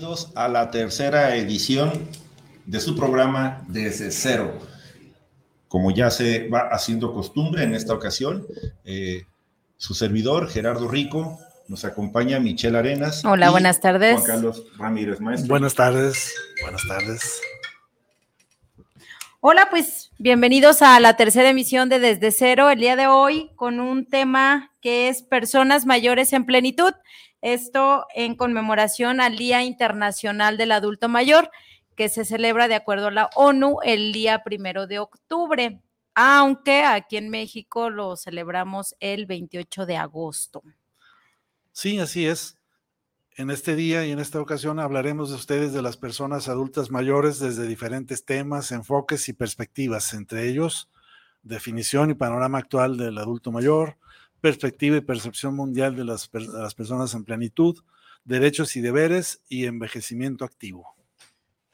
Bienvenidos a la tercera edición de su programa Desde Cero. Como ya se va haciendo costumbre en esta ocasión, eh, su servidor Gerardo Rico nos acompaña Michelle Arenas. Hola, buenas tardes. Juan Carlos Ramírez, maestro. Buenas tardes. Buenas tardes. Hola, pues bienvenidos a la tercera emisión de Desde Cero, el día de hoy con un tema que es personas mayores en plenitud. Esto en conmemoración al Día Internacional del Adulto Mayor, que se celebra de acuerdo a la ONU el día primero de octubre, aunque aquí en México lo celebramos el 28 de agosto. Sí, así es. En este día y en esta ocasión hablaremos de ustedes de las personas adultas mayores desde diferentes temas, enfoques y perspectivas, entre ellos definición y panorama actual del adulto mayor, perspectiva y percepción mundial de las, personas en plenitud, derechos y deberes y envejecimiento activo.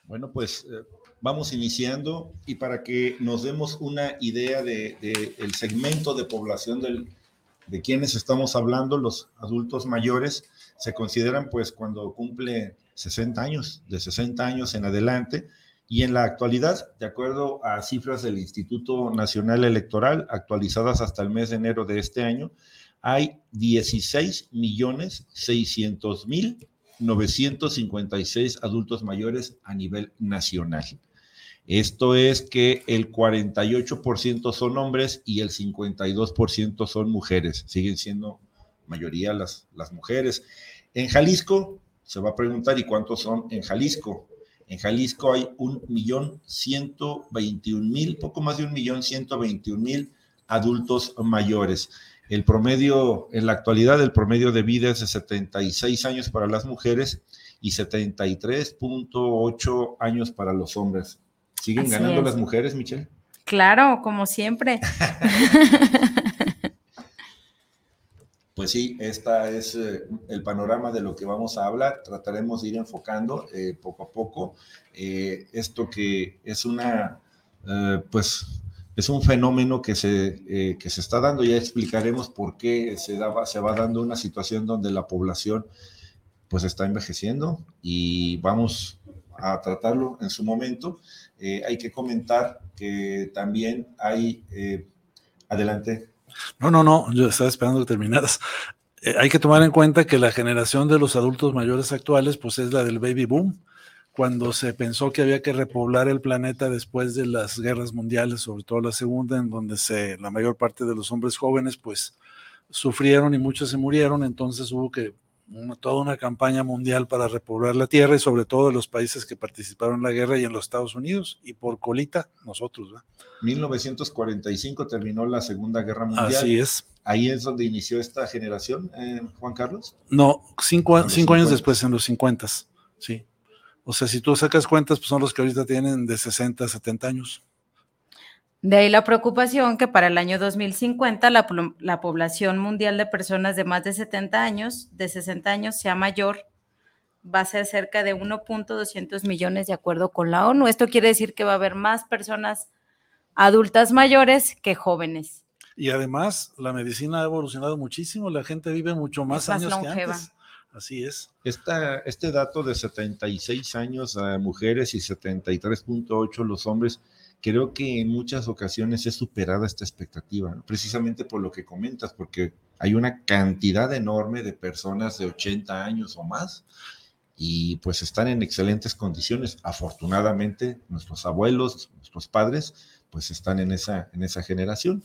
Bueno, pues eh, vamos iniciando y para que nos demos una idea del de, segmento de población del, de quienes estamos hablando, los adultos mayores, se consideran pues cuando cumple 60 años, de 60 años en adelante, y en la actualidad, de acuerdo a cifras del Instituto Nacional Electoral, actualizadas hasta el mes de enero de este año, hay 16 millones 600 mil 956 adultos mayores a nivel nacional. Esto es que el 48% son hombres y el 52% son mujeres. Siguen siendo mayoría las, las mujeres. En Jalisco, se va a preguntar, ¿y cuántos son en Jalisco? En Jalisco hay un millón ciento veintiún mil, poco más de un millón ciento veintiún mil adultos mayores. El promedio, en la actualidad, el promedio de vida es de 76 años para las mujeres y 73.8 años para los hombres. ¿Siguen ganando las mujeres, Michelle? Claro, como siempre. Pues sí, esta es eh, el panorama de lo que vamos a hablar. Trataremos de ir enfocando eh, poco a poco eh, esto que es una, pues, es un fenómeno que se, que se está dando. Ya explicaremos por qué se, daba, se va dando una situación donde la población, pues, está envejeciendo y vamos a tratarlo en su momento. hay que comentar que también hay, adelante. No, no, no, yo estaba esperando que terminaras. Eh, hay que tomar en cuenta que la generación de los adultos mayores actuales, pues es la del baby boom, cuando se pensó que había que repoblar el planeta después de las guerras mundiales, sobre todo la segunda, en donde se, la mayor parte de los hombres jóvenes, pues sufrieron y muchos se murieron, entonces hubo que toda una campaña mundial para repoblar la tierra y sobre todo en los países que participaron en la guerra y en los Estados Unidos y por colita nosotros. ¿verdad? 1945 terminó la Segunda Guerra Mundial. Así es. Ahí es donde inició esta generación, eh, Juan Carlos. No, cinco, años después, en los 50, sí. O sea, si tú sacas cuentas, pues son los que ahorita tienen de 60 70 años. De ahí la preocupación que para el año 2050 la, la, población mundial de personas de más de 70 años, de 60 años, sea mayor, va a ser cerca de 1.200 millones de acuerdo con la ONU. Esto quiere decir que va a haber más personas adultas mayores que jóvenes. Y además, la medicina ha evolucionado muchísimo, la gente vive mucho más, años que antes. Así es. Esta, este dato de 76 años a mujeres y 73.8 los hombres creo que en muchas ocasiones es superada esta expectativa, precisamente por lo que comentas, porque hay una cantidad enorme de personas de 80 años o más y pues están en excelentes condiciones. Afortunadamente, nuestros abuelos, nuestros padres, pues están en esa, en esa generación.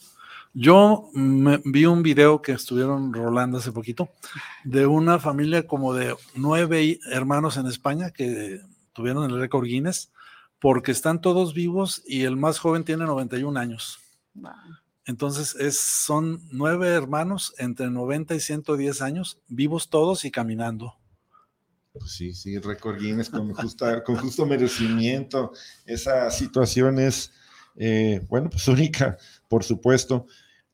Yo vi un video que estuvieron rolando hace poquito de una familia como de nueve hermanos en España que tuvieron el récord Guinness porque están todos vivos y el más joven tiene 91 años. Entonces, es, son nueve hermanos entre 90 y 110 años, vivos todos y caminando. Pues sí, sí, récord Guinness con, con justo merecimiento. Esa situación es, eh, bueno, pues única, por supuesto.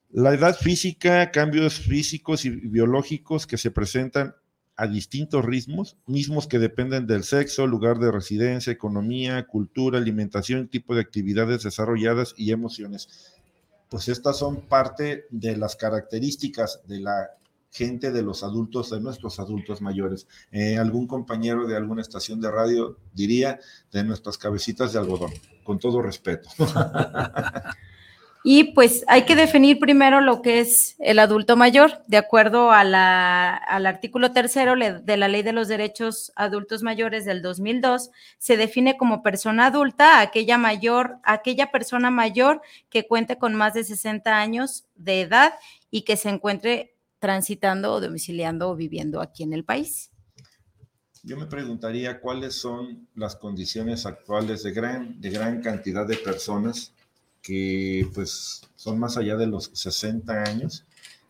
La edad física, cambios físicos y biológicos que se presentan a distintos ritmos, mismos que dependen del sexo, lugar de residencia, economía, cultura, alimentación, tipo de actividades desarrolladas y emociones. Pues estas son parte de las características de la gente, de los adultos, de nuestros adultos mayores. Eh, algún compañero de alguna estación de radio diría de nuestras cabecitas de algodón, con todo respeto. Y pues hay que definir primero lo que es el adulto mayor, de acuerdo al artículo tercero de la Ley de los Derechos Adultos Mayores del 2002, se define como persona adulta aquella mayor, aquella persona mayor que cuente con más de 60 años de edad y que se encuentre transitando o domiciliando o viviendo aquí en el país. Yo me preguntaría cuáles son las condiciones actuales de gran, de gran cantidad de personas que pues son más allá de los 60 años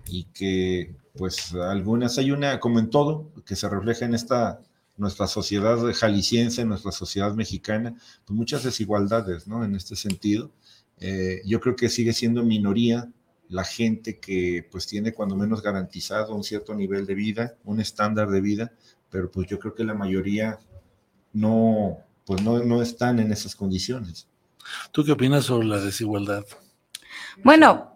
y que pues algunas, hay una, como en todo, que se refleja en esta, nuestra sociedad jalisciense, nuestra sociedad mexicana, pues muchas desigualdades, ¿no? En este sentido, eh, yo creo que sigue siendo minoría la gente que pues tiene cuando menos garantizado un cierto nivel de vida, un estándar de vida, pero pues yo creo que la mayoría no, pues no, no están en esas condiciones. ¿Tú qué opinas sobre la desigualdad? Bueno,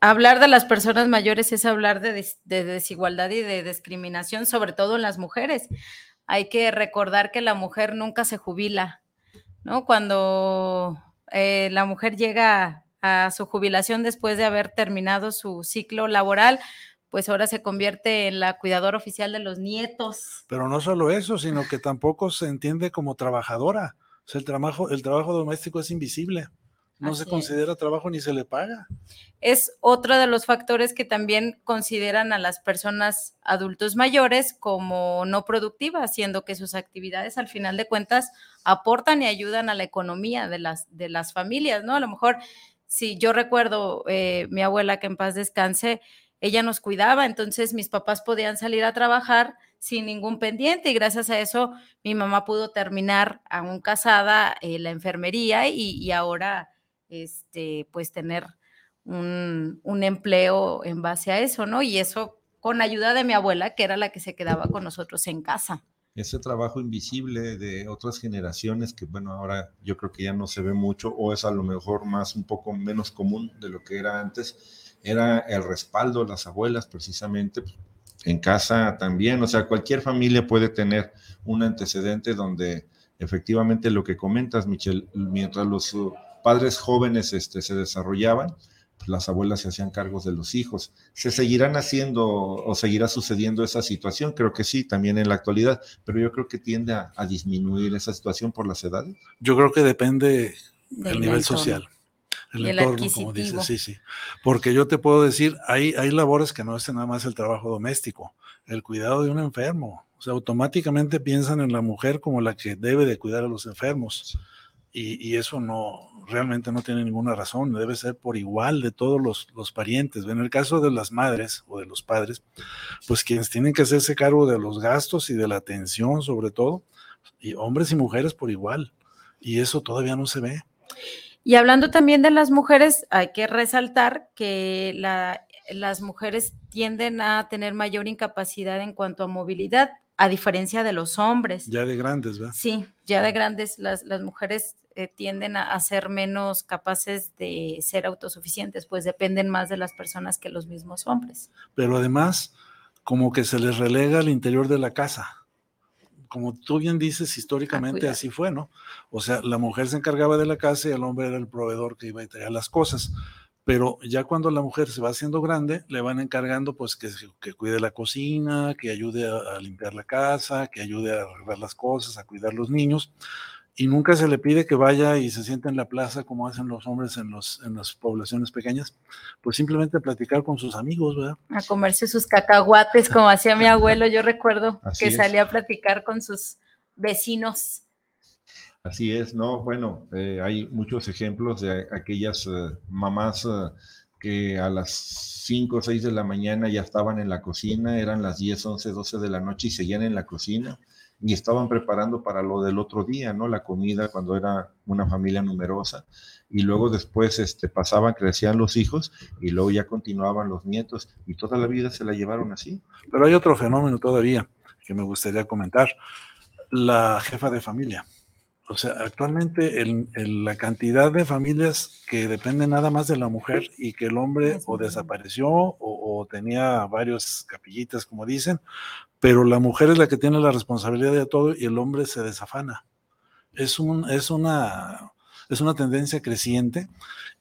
hablar de las personas mayores es hablar de, desigualdad y de discriminación, sobre todo en las mujeres. Hay que recordar que la mujer nunca se jubila, ¿no? Cuando eh, la mujer llega a su jubilación después de haber terminado su ciclo laboral, pues ahora se convierte en la cuidadora oficial de los nietos. Pero no solo eso, sino que tampoco se entiende como trabajadora el trabajo, el trabajo doméstico es invisible. No se considera trabajo ni se le paga. Es otro de los factores que también consideran a las personas adultos mayores como no productivas, siendo que sus actividades al final de cuentas aportan y ayudan a la economía de las, de las familias, ¿no? A lo mejor, si yo recuerdo eh, mi abuela que en paz descanse, ella nos cuidaba, entonces mis papás podían salir a trabajar sin ningún pendiente y gracias a eso mi mamá pudo terminar aún casada eh, la enfermería y, ahora este, pues tener un, un, empleo en base a eso, ¿no? Y eso con ayuda de mi abuela, que era la que se quedaba con nosotros en casa. Ese trabajo invisible de otras generaciones que, bueno, ahora yo creo que ya no se ve mucho o es a lo mejor más un poco menos común de lo que era antes, era el respaldo de las abuelas precisamente, en casa también, o sea, cualquier familia puede tener un antecedente donde efectivamente lo que comentas, Michelle, mientras los uh, padres jóvenes este, se desarrollaban, pues las abuelas se hacían cargos de los hijos. ¿Se seguirán haciendo o seguirá sucediendo esa situación? Creo que sí, también en la actualidad, pero yo creo que tiende a, disminuir esa situación por las edades. Yo creo que depende del nivel social el, entorno, como dices, sí, sí. Porque yo te puedo decir, hay, hay labores que no es nada más el trabajo doméstico, el cuidado de un enfermo. O sea, automáticamente piensan en la mujer como la que debe de cuidar a los enfermos. Y, y eso no, realmente no tiene ninguna razón, debe ser por igual de todos los, los, parientes. En el caso de las madres o de los padres, pues quienes tienen que hacerse cargo de los gastos y de la atención sobre todo, y hombres y mujeres por igual. Y eso todavía no se ve. Y hablando también de las mujeres, hay que resaltar que las mujeres tienden a tener mayor incapacidad en cuanto a movilidad, a diferencia de los hombres. Ya de grandes, ¿verdad? Sí, ya de grandes, las, mujeres eh, tienden a, ser menos capaces de ser autosuficientes, pues dependen más de las personas que los mismos hombres. Pero además, como que se les relega al interior de la casa como tú bien dices, históricamente así fue, ¿no? O sea, la mujer se encargaba de la casa y el hombre era el proveedor que iba a traer las cosas. Pero ya cuando la mujer se va haciendo grande, le van encargando pues que, que cuide la cocina, que ayude a, a, limpiar la casa, que ayude a arreglar las cosas, a cuidar los niños y nunca se le pide que vaya y se siente en la plaza como hacen los hombres en, los, en las poblaciones pequeñas, pues simplemente platicar con sus amigos, ¿verdad? A comerse sus cacahuates como hacía mi abuelo, yo recuerdo que salía a platicar con sus vecinos. Así es, ¿no? Bueno, eh, hay muchos ejemplos de aquellas eh, mamás eh, que a las 5 o 6 de la mañana ya estaban en la cocina, eran las 10, 11, 12 de la noche y seguían en la cocina y estaban preparando para lo del otro día, ¿no? La comida cuando era una familia numerosa y luego después este, pasaban, crecían los hijos y luego ya continuaban los nietos y toda la vida se la llevaron así. Pero hay otro fenómeno todavía que me gustaría comentar, la jefa de familia. O sea, actualmente la cantidad de familias que dependen nada más de la mujer y que el hombre o desapareció o, tenía varios capillitas, como dicen, pero la mujer es la que tiene la responsabilidad de todo y el hombre se desafana. Es, un, es, una, es una tendencia creciente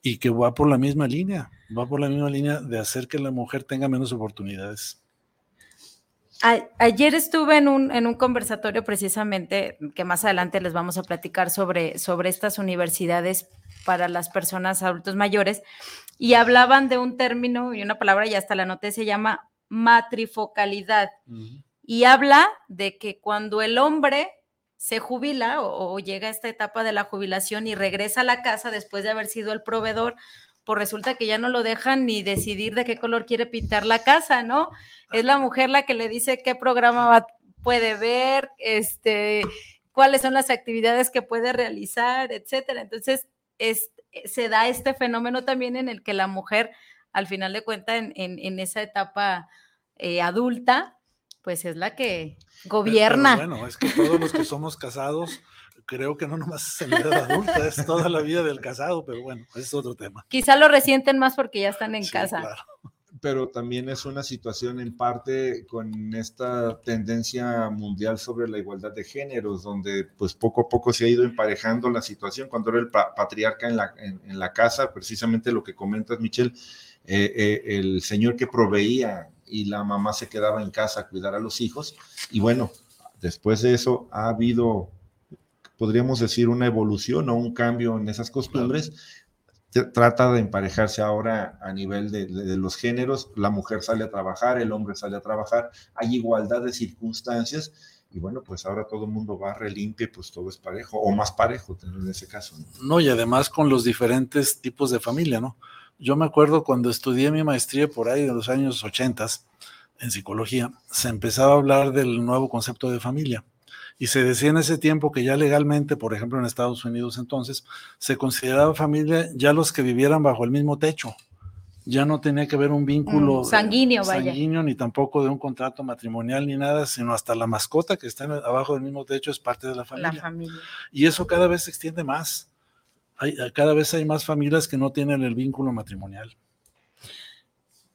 y que va por la misma línea, va por la misma línea de hacer que la mujer tenga menos oportunidades ayer estuve en un, en un conversatorio precisamente que más adelante les vamos a platicar sobre, sobre estas universidades para las personas adultos mayores y hablaban de un término y una palabra, y hasta la noté, se llama matrifocalidad. Y habla de que cuando el hombre se jubila o, llega a esta etapa de la jubilación y regresa a la casa después de haber sido el proveedor, pues resulta que ya no lo dejan ni decidir de qué color quiere pintar la casa, ¿no? Es la mujer la que le dice qué programa puede ver, este, cuáles son las actividades que puede realizar, etcétera. Entonces, es, se da este fenómeno también en el que la mujer, al final de cuentas, en, en, esa etapa eh, adulta, pues es la que gobierna. bueno, es que todos los que somos casados creo que no nomás es la edad adulta, es toda la vida del casado, pero bueno, es otro tema. Quizá lo resienten más porque ya están en casa. Pero también es una situación en parte con esta tendencia mundial sobre la igualdad de géneros, donde pues poco a poco se ha ido emparejando la situación. Cuando era el patriarca en la, en, la casa, precisamente lo que comentas, Michelle, eh, eh, el señor que proveía y la mamá se quedaba en casa a cuidar a los hijos. Y bueno, después de eso ha habido podríamos decir, una evolución o un cambio en esas costumbres. Trata de emparejarse ahora a nivel de, los géneros. La mujer sale a trabajar, el hombre sale a trabajar. Hay igualdad de circunstancias. Y bueno, pues ahora todo el mundo va relimpio, pues todo es parejo, o más parejo en ese caso. ¿no? y además con los diferentes tipos de familia, ¿no? Yo me acuerdo cuando estudié mi maestría por ahí de los años 80 en psicología, se empezaba a hablar del nuevo concepto de familia y se decía en ese tiempo que ya legalmente, por ejemplo en Estados Unidos entonces, se consideraba familia ya los que vivieran bajo el mismo techo. Ya no tenía que haber un vínculo mm, sanguíneo, vaya. sanguíneo, ni tampoco de un contrato matrimonial ni nada, sino hasta la mascota que está abajo del mismo techo es parte de la familia. La familia. Y eso cada vez se extiende más. Hay, cada vez hay más familias que no tienen el vínculo matrimonial.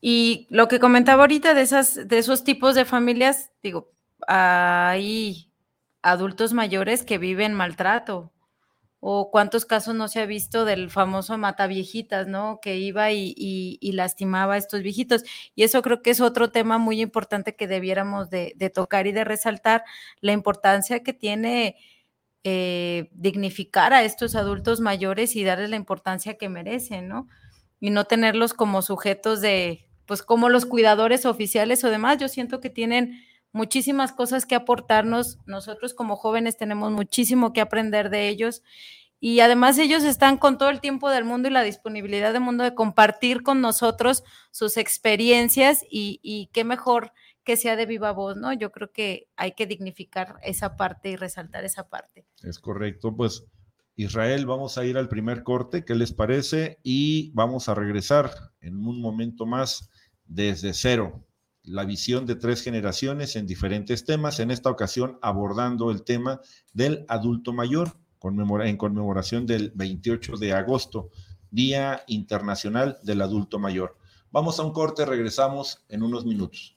Y lo que comentaba ahorita de, esas, de esos tipos de familias, digo, hay adultos mayores que viven maltrato. O cuántos casos no se ha visto del famoso mata viejitas, ¿no? Que iba y, lastimaba a estos viejitos. Y eso creo que es otro tema muy importante que debiéramos de, tocar y de resaltar, la importancia que tiene eh, dignificar a estos adultos mayores y darles la importancia que merecen, ¿no? Y no tenerlos como sujetos de, pues como los cuidadores oficiales o demás. Yo siento que tienen muchísimas cosas que aportarnos. Nosotros como jóvenes tenemos muchísimo que aprender de ellos. Y además ellos están con todo el tiempo del mundo y la disponibilidad del mundo de compartir con nosotros sus experiencias y, qué mejor que sea de viva voz, ¿no? Yo creo que hay que dignificar esa parte y resaltar esa parte. Es correcto, pues Israel, vamos a ir al primer corte, ¿qué les parece? Y vamos a regresar en un momento más desde cero la visión de tres generaciones en diferentes temas, en esta ocasión abordando el tema del adulto mayor en conmemoración del 28 de agosto, Día Internacional del Adulto Mayor. Vamos a un corte, regresamos en unos minutos.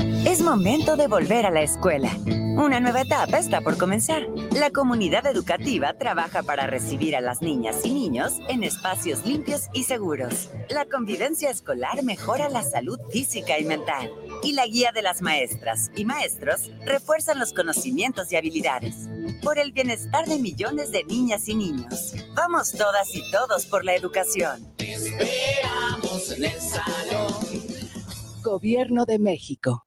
Es momento de volver a la escuela. Una nueva etapa está por comenzar. La comunidad educativa trabaja para recibir a las niñas y niños en espacios limpios y seguros. La convivencia escolar mejora la salud física y mental. Y la guía de las maestras y maestros refuerzan los conocimientos y habilidades. Por el bienestar de millones de niñas y niños. Vamos todas y todos por la educación. esperamos en el salón. Gobierno de México.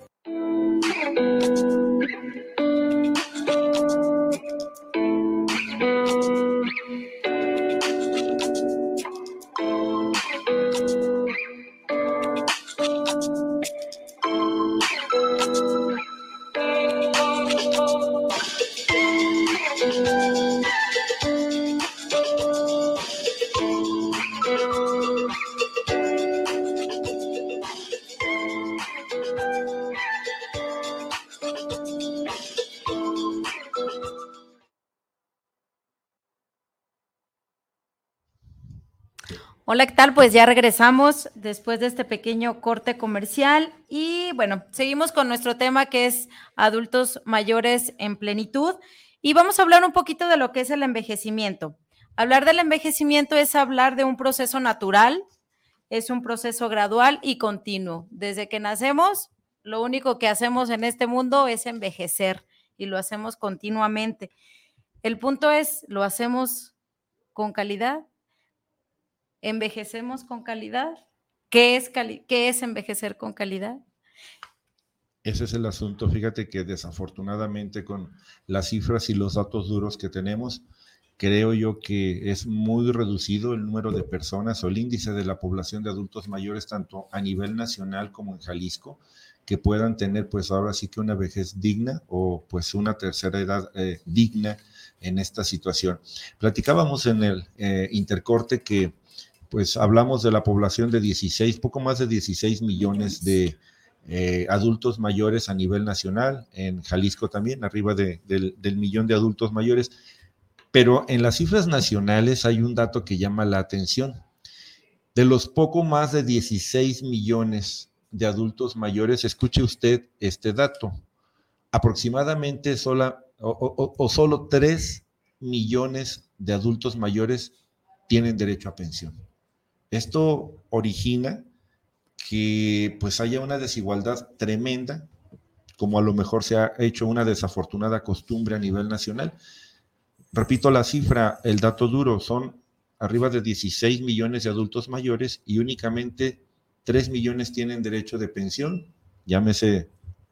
Thank you. Hola, ¿qué tal? Pues ya regresamos después de este pequeño corte comercial y bueno, seguimos con nuestro tema que es adultos mayores en plenitud y vamos a hablar un poquito de lo que es el envejecimiento. Hablar del envejecimiento es hablar de un proceso natural, es un proceso gradual y continuo. Desde que nacemos, lo único que hacemos en este mundo es envejecer y lo hacemos continuamente. El punto es, ¿lo hacemos con calidad? ¿Envejecemos con calidad? ¿Qué es, ¿Qué es envejecer con calidad? Ese es el asunto. Fíjate que desafortunadamente con las cifras y los datos duros que tenemos, creo yo que es muy reducido el número de personas o el índice de la población de adultos mayores, tanto a nivel nacional como en Jalisco, que puedan tener pues ahora sí que una vejez digna o pues una tercera edad eh, digna en esta situación. Platicábamos en el eh, intercorte que pues hablamos de la población de 16, poco más de 16 millones de eh, adultos mayores a nivel nacional, en Jalisco también, arriba del, del millón de adultos mayores, pero en las cifras nacionales hay un dato que llama la atención. De los poco más de 16 millones de adultos mayores, escuche usted este dato, aproximadamente sola, o, o solo 3 millones de adultos mayores tienen derecho a pensión. Esto origina que pues haya una desigualdad tremenda, como a lo mejor se ha hecho una desafortunada costumbre a nivel nacional. Repito la cifra, el dato duro, son arriba de 16 millones de adultos mayores y únicamente 3 millones tienen derecho de pensión, llámese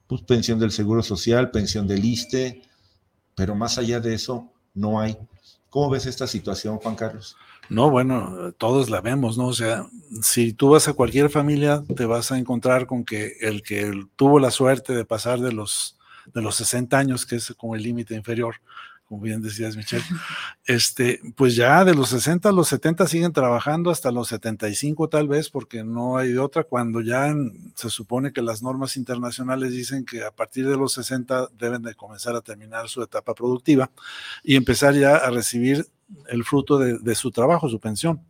pues, pensión del Seguro Social, pensión del ISTE, pero más allá de eso no hay. ¿Cómo ves esta situación, Juan Carlos? No, bueno, todos la vemos, ¿no? O sea, si tú vas a cualquier familia, te vas a encontrar con que el que tuvo la suerte de pasar de los, de los 60 años, que es como el límite inferior, como bien decías, Michelle, este, pues ya de los 60 a los 70 siguen trabajando hasta los 75 tal vez, porque no hay de otra, cuando ya se supone que las normas internacionales dicen que a partir de los 60 deben de comenzar a terminar su etapa productiva y empezar ya a recibir el fruto de, de su trabajo, su pensión.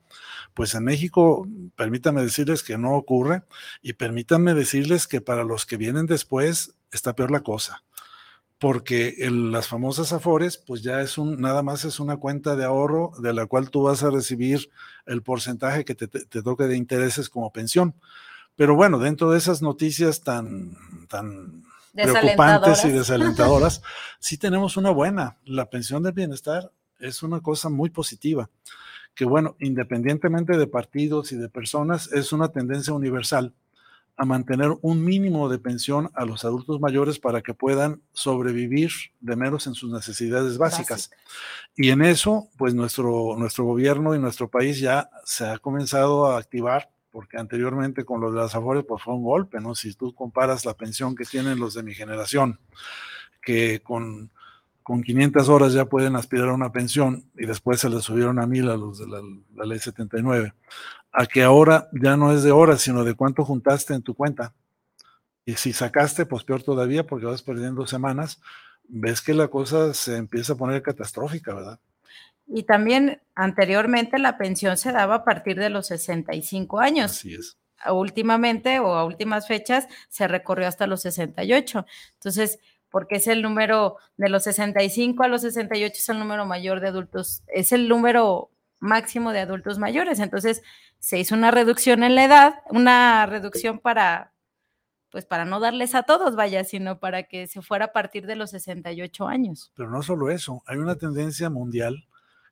Pues en México, permítanme decirles que no ocurre y permítanme decirles que para los que vienen después está peor la cosa porque las famosas Afores, pues ya es un, nada más es una cuenta de ahorro de la cual tú vas a recibir el porcentaje que te, toque de intereses como pensión. Pero bueno, dentro de esas noticias tan, tan preocupantes y desalentadoras, sí tenemos una buena. La pensión del bienestar es una cosa muy positiva, que bueno, independientemente de partidos y de personas, es una tendencia universal a mantener un mínimo de pensión a los adultos mayores para que puedan sobrevivir de menos en sus necesidades básicas. Y en eso, pues nuestro, nuestro gobierno y nuestro país ya se ha comenzado a activar, porque anteriormente con los de las Afores, pues fue un golpe, ¿no? Si tú comparas la pensión que tienen los de mi generación, que con, con 500 horas ya pueden aspirar a una pensión y después se les subieron a mil a los de la, la ley 79 a que ahora ya no es de horas, sino de cuánto juntaste en tu cuenta. Y si sacaste, pues peor todavía, porque vas perdiendo semanas, ves que la cosa se empieza a poner catastrófica, ¿verdad? Y también anteriormente la pensión se daba a partir de los 65 años. Así es. Últimamente o a últimas fechas se recorrió hasta los 68. Entonces, porque es el número de los 65 a los 68 es el número mayor de adultos, es el número máximo de adultos mayores. Entonces, se hizo una reducción en la edad, una reducción para, pues para no darles a todos, vaya, sino para que se fuera a partir de los 68 años. Pero no solo eso, hay una tendencia mundial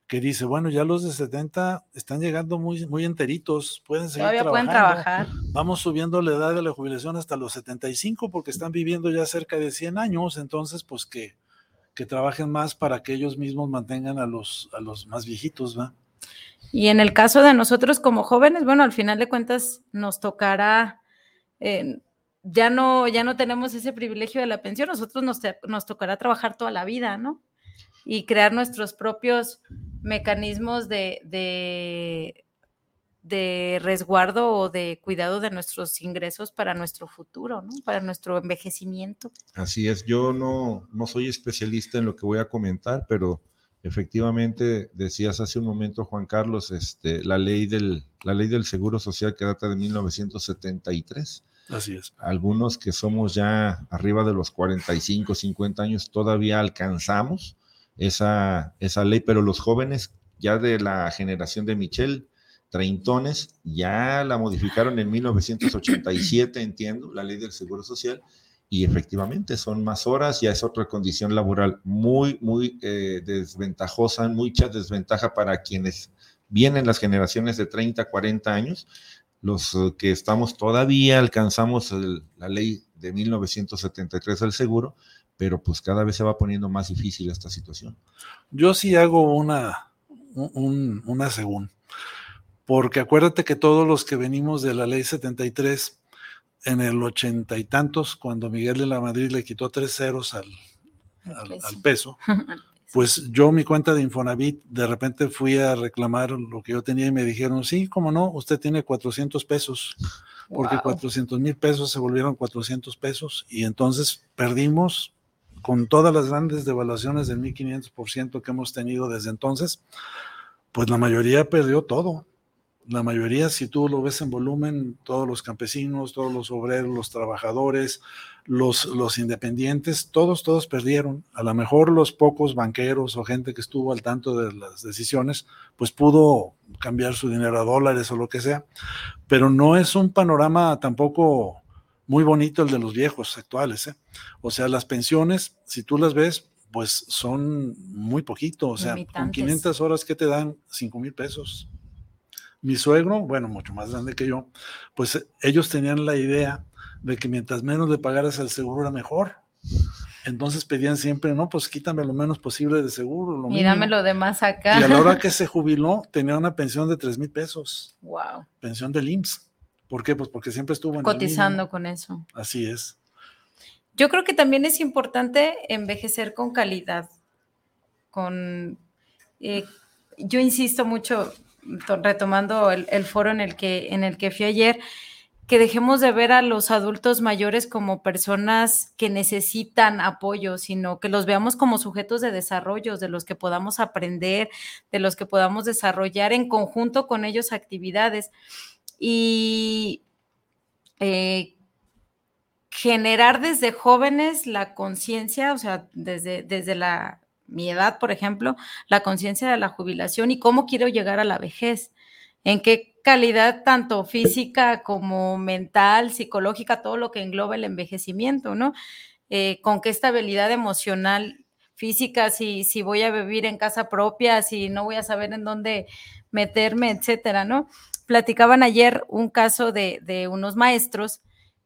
que dice, bueno, ya los de 70 están llegando muy, muy enteritos, pueden seguir Todavía trabajando. pueden trabajar. Vamos subiendo la edad de la jubilación hasta los 75 porque están viviendo ya cerca de 100 años, entonces pues que, que trabajen más para que ellos mismos mantengan a los, a los más viejitos, ¿va? Y en el caso de nosotros como jóvenes, bueno, al final de cuentas nos tocará, eh, ya, no, ya no tenemos ese privilegio de la pensión, nosotros nos, nos tocará trabajar toda la vida, ¿no? Y crear nuestros propios mecanismos de, de, de resguardo o de cuidado de nuestros ingresos para nuestro futuro, ¿no? Para nuestro envejecimiento. Así es, yo no, no soy especialista en lo que voy a comentar, pero Efectivamente, decías hace un momento, Juan Carlos, este, la, ley del, la ley del Seguro Social que data de 1973. Así es. Algunos que somos ya arriba de los 45, 50 años, todavía alcanzamos esa, esa ley, pero los jóvenes ya de la generación de Michelle, treintones, ya la modificaron en 1987, entiendo, la ley del Seguro Social, y efectivamente son más horas, ya es otra condición laboral muy, muy eh, desventajosa, mucha desventaja para quienes vienen las generaciones de 30, 40 años, los que estamos todavía alcanzamos la ley de 1973 del seguro, pero pues cada vez se va poniendo más difícil esta situación. Yo sí hago una, un, una según, porque acuérdate que todos los que venimos de la ley 73, en el ochenta y tantos, cuando Miguel de la Madrid le quitó tres ceros al, al, peso. pues yo mi cuenta de Infonavit, de repente fui a reclamar lo que yo tenía y me dijeron, sí, cómo no, usted tiene 400 pesos, porque 400 mil pesos se volvieron 400 pesos y entonces perdimos con todas las grandes devaluaciones del 1500% que hemos tenido desde entonces, pues la mayoría perdió todo la mayoría, si tú lo ves en volumen, todos los campesinos, todos los obreros, los trabajadores, los, los independientes, todos, todos perdieron. A lo mejor los pocos banqueros o gente que estuvo al tanto de las decisiones, pues pudo cambiar su dinero a dólares o lo que sea, pero no es un panorama tampoco muy bonito el de los viejos actuales. ¿eh? O sea, las pensiones, si tú las ves, pues son muy poquito, o sea, con 500 horas que te dan 5 mil pesos mi suegro, bueno, mucho más grande que yo, pues ellos tenían la idea de que mientras menos le pagaras al seguro era mejor. Entonces pedían siempre, no, pues quítame lo menos posible de seguro. Lo Mírame mínimo". lo demás acá. Y a la hora que se jubiló, tenía una pensión de 3 mil pesos, Wow. pensión del IMSS. ¿Por qué? Pues porque siempre estuvo en el Cotizando mínimo. con eso. Así es. Yo creo que también es importante envejecer con calidad, con, eh, yo insisto mucho, to- retomando el, el foro en el, que, en el que fui ayer, que dejemos de ver a los adultos mayores como personas que necesitan apoyo, sino que los veamos como sujetos de desarrollo, de los que podamos aprender, de los que podamos desarrollar en conjunto con ellos actividades. Y eh, generar desde jóvenes la conciencia, o sea, desde, desde la, mi edad, por ejemplo, la conciencia de la jubilación y cómo quiero llegar a la vejez, en qué calidad tanto física como mental, psicológica, todo lo que engloba el envejecimiento, ¿no? Eh, con qué estabilidad emocional, física, si, si voy a vivir en casa propia, si no voy a saber en dónde meterme, etcétera, ¿no? Platicaban ayer un caso de, de unos maestros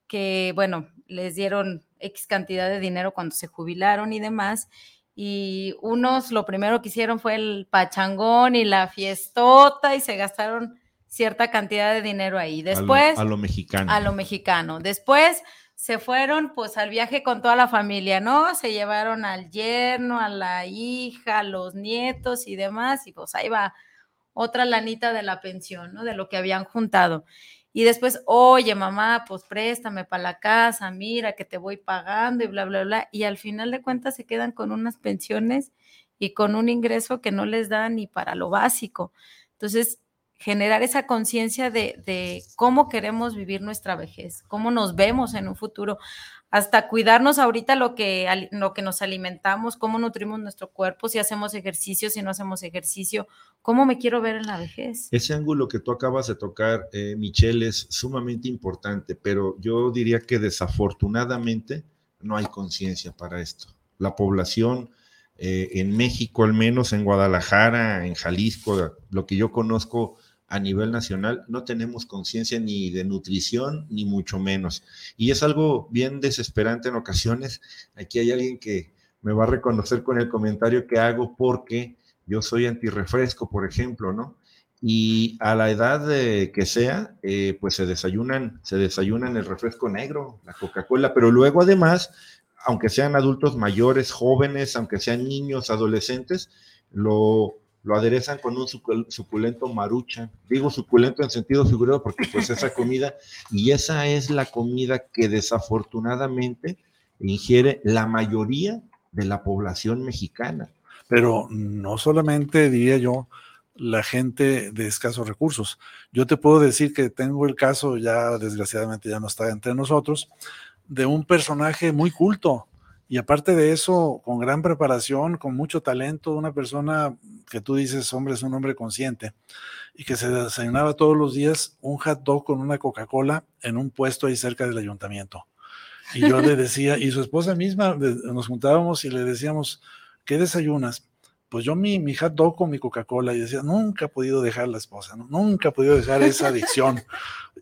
que, bueno, les dieron X cantidad de dinero cuando se jubilaron y demás. Y unos lo primero que hicieron fue el pachangón y la fiestota y se gastaron cierta cantidad de dinero ahí. Después, a lo, a lo mexicano. a lo mexicano. Después se fueron pues al viaje con toda la familia, ¿no? Se llevaron al yerno, a la hija, a los nietos y demás, y pues ahí va otra lanita de la pensión, ¿no? De lo que habían juntado. Y después, oye, mamá, pues préstame para la casa, mira que te voy pagando y bla, bla, bla. Y al final de cuentas se quedan con unas pensiones y con un ingreso que no les da ni para lo básico. Entonces, generar esa conciencia de, de, cómo queremos vivir nuestra vejez, cómo nos vemos en un futuro, hasta cuidarnos ahorita lo que, lo que nos alimentamos, cómo nutrimos nuestro cuerpo, si hacemos ejercicio, si no hacemos ejercicio, cómo me quiero ver en la vejez. Ese ángulo que tú acabas de tocar, eh, Michelle, es sumamente importante, pero yo diría que desafortunadamente no hay conciencia para esto. La población eh, en México, al menos en Guadalajara, en Jalisco, lo que yo conozco, a nivel nacional no tenemos conciencia ni de nutrición, ni mucho menos. Y es algo bien desesperante en ocasiones. Aquí hay alguien que me va a reconocer con el comentario que hago porque yo soy antirrefresco, por ejemplo, ¿no? Y a la edad de que sea, eh, pues se desayunan, se desayunan el refresco negro, la Coca-Cola, pero luego además, aunque sean adultos mayores, jóvenes, aunque sean niños, adolescentes, lo lo aderezan con un suculento marucha. Digo suculento en sentido figurado porque pues esa comida, y esa es la comida que desafortunadamente ingiere la mayoría de la población mexicana. Pero no solamente diría yo la gente de escasos recursos. Yo te puedo decir que tengo el caso, ya desgraciadamente ya no está entre nosotros, de un personaje muy culto, y aparte de eso, con gran preparación, con mucho talento, una persona que tú dices, hombre, es un hombre consciente, y que se desayunaba todos los días un hot dog con una Coca-Cola en un puesto ahí cerca del ayuntamiento. Y yo le decía, y su esposa misma, nos juntábamos y le decíamos, ¿qué desayunas? Pues yo mi, mi hot dog con mi Coca-Cola, y decía, nunca he podido dejar la esposa, ¿no? nunca he podido dejar esa adicción.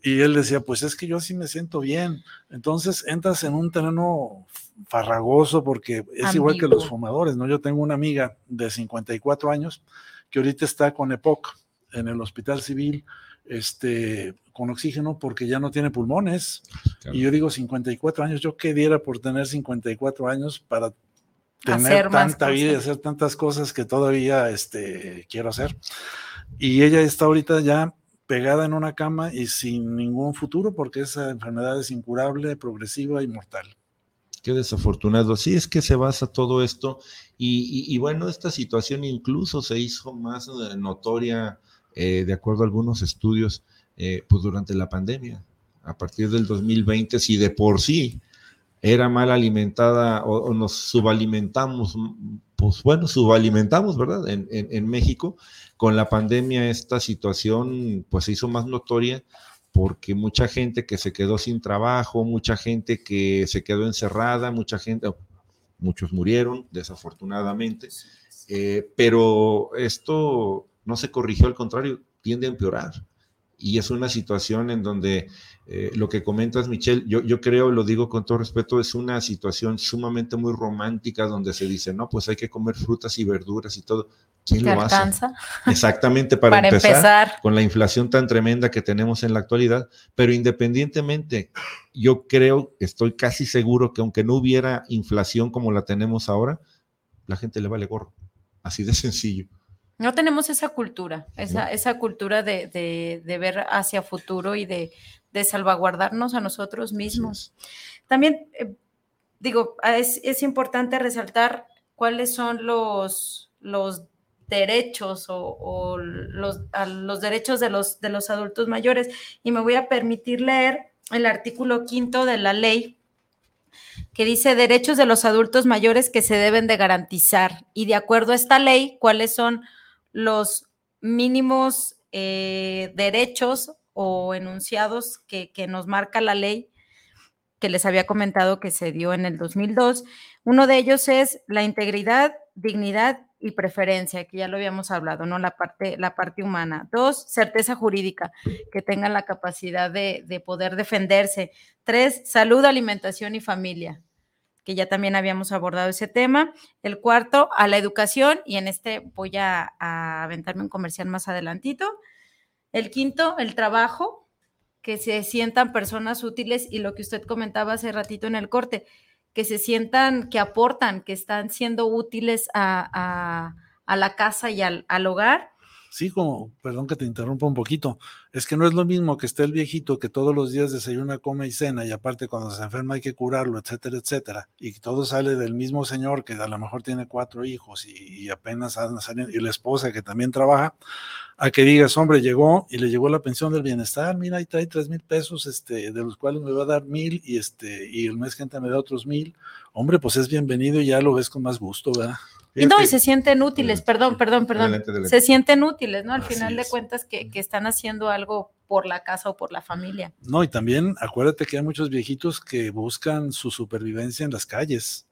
Y él decía, pues es que yo sí me siento bien. Entonces entras en un terreno farragoso porque es igual que los fumadores, ¿no? Yo tengo una amiga de 54 años que ahorita está con EPOC en el hospital civil, este, con oxígeno porque ya no tiene pulmones. Claro. Y yo digo 54 años, yo qué diera por tener 54 años para tener hacer tanta vida y hacer tantas cosas que todavía este, quiero hacer. Y ella está ahorita ya pegada en una cama y sin ningún futuro porque esa enfermedad es incurable, progresiva y mortal. Qué desafortunado. Sí, es que se basa todo esto y, y, y bueno, esta situación incluso se hizo más notoria, eh, de acuerdo a algunos estudios, eh, pues durante la pandemia. A partir del 2020, si de por sí era mal alimentada o, o nos subalimentamos, pues bueno, subalimentamos, ¿verdad? En, en, en, México, con la pandemia esta situación pues se hizo más notoria porque mucha gente que se quedó sin trabajo, mucha gente que se quedó encerrada, mucha gente, muchos murieron desafortunadamente, eh, pero esto no se corrigió, al contrario, tiende a empeorar. Y es una situación en donde eh, lo que comentas, Michelle, yo, yo creo, lo digo con todo respeto, es una situación sumamente muy romántica donde se dice, no, pues hay que comer frutas y verduras y todo. ¿Quién lo alcanza? hace? Exactamente, para, Para empezar, empezar. con la inflación tan tremenda que tenemos en la actualidad, pero independientemente, yo creo, estoy casi seguro que aunque no hubiera inflación como la tenemos ahora, la gente le vale gorro. Así de sencillo. No tenemos esa cultura, esa, esa cultura de, de- de ver hacia futuro y de, de salvaguardarnos a nosotros mismos. También, eh, digo, ah, es, es importante resaltar cuáles son los, los derechos o, o los, a los derechos de los, de los adultos mayores. Y me voy a permitir leer el artículo quinto de la ley que dice derechos de los adultos mayores que se deben de garantizar. Y de acuerdo a esta ley, cuáles son los mínimos eh, derechos o enunciados que, que nos marca la ley que les había comentado que se dio en el 2002. Uno de ellos es la integridad, dignidad y preferencia, que ya lo habíamos hablado, ¿no? La parte, la parte humana. Dos, certeza jurídica, que tengan la capacidad de, de poder defenderse. Tres, salud, alimentación y familia, que ya también habíamos abordado ese tema. El cuarto, a la educación, y en este voy a, a aventarme un comercial más adelantito. El quinto, el trabajo, que se sientan personas útiles y lo que usted comentaba hace ratito en el corte, que se sientan, que aportan, que están siendo útiles a, a- a la casa y al, al hogar. Sí, como, perdón que te interrumpa un poquito, es que no es lo mismo que esté el viejito que todos los días desayuna, come y cena, y aparte cuando se enferma hay que curarlo, etcétera, etcétera, y todo sale del mismo señor que a lo mejor tiene cuatro hijos y, y apenas saliendo, y la esposa que también trabaja, a que digas, hombre, llegó y le llegó la pensión del bienestar, mira, ahí trae tres mil pesos, este, de los cuales me va a dar mil, y este, y el mes entra me da otros mil, hombre, pues es bienvenido y ya lo ves con más gusto, ¿verdad? Y no, y se sienten útiles, perdón, perdón, perdón. Se sienten útiles, ¿no? Al Así final de es. cuentas que, que están haciendo algo por la casa o por la familia. No, y también acuérdate que hay muchos viejitos que buscan su supervivencia en las calles.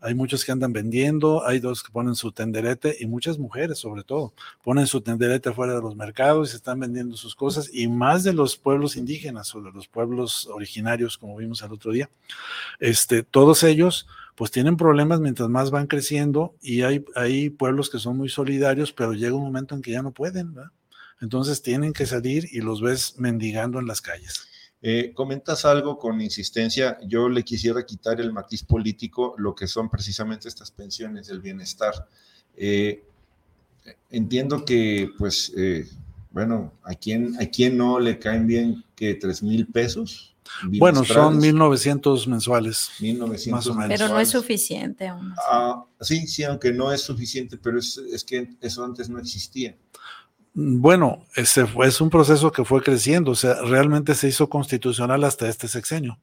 Hay muchos que andan vendiendo, hay dos que ponen su tenderete y muchas mujeres sobre todo ponen su tenderete fuera de los mercados y se están vendiendo sus cosas y más de los pueblos indígenas o de los pueblos originarios como vimos el otro día. Este, todos ellos pues tienen problemas mientras más van creciendo y hay, hay pueblos que son muy solidarios, pero llega un momento en que ya no pueden, ¿verdad? Entonces tienen que salir y los ves mendigando en las calles. Eh, comentas algo con insistencia, yo le quisiera quitar el matiz político, lo que son precisamente estas pensiones del bienestar. Eh, entiendo que, pues, eh, bueno, ¿a quién, ¿a quién no le caen bien que tres mil pesos? Bueno, son bimestrales? 1900 mensuales. 1900 más o menos. Pero no es suficiente aún. así. Ah, sí, sí, aunque no es suficiente, pero es, es que eso antes no existía. Bueno, ese fue, es un proceso que fue creciendo, o sea, realmente se hizo constitucional hasta este sexenio,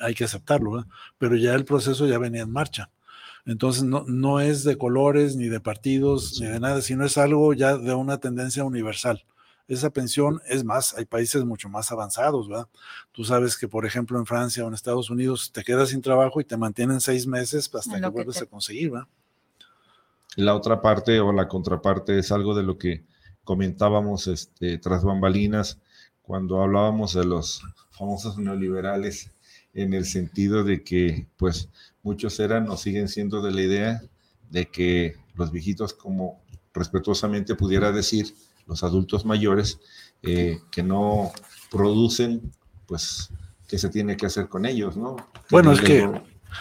hay que aceptarlo, ¿verdad? pero ya el proceso ya venía en marcha. Entonces, no, no es de colores, ni de partidos, ni de nada, sino es algo ya de una tendencia universal. Esa pensión, es más, hay países mucho más avanzados, ¿verdad? Tú sabes que, por ejemplo, en Francia o en Estados Unidos te quedas sin trabajo y te mantienen seis meses hasta que que vuelves te- a conseguir, ¿verdad? La otra parte o la contraparte es algo de lo que comentábamos este, tras bambalinas cuando hablábamos de los famosos neoliberales en el sentido de que pues muchos eran o siguen siendo de la idea de que los viejitos como respetuosamente pudiera decir los adultos mayores eh, que no producen pues qué se tiene que hacer con ellos, ¿no? Bueno, es que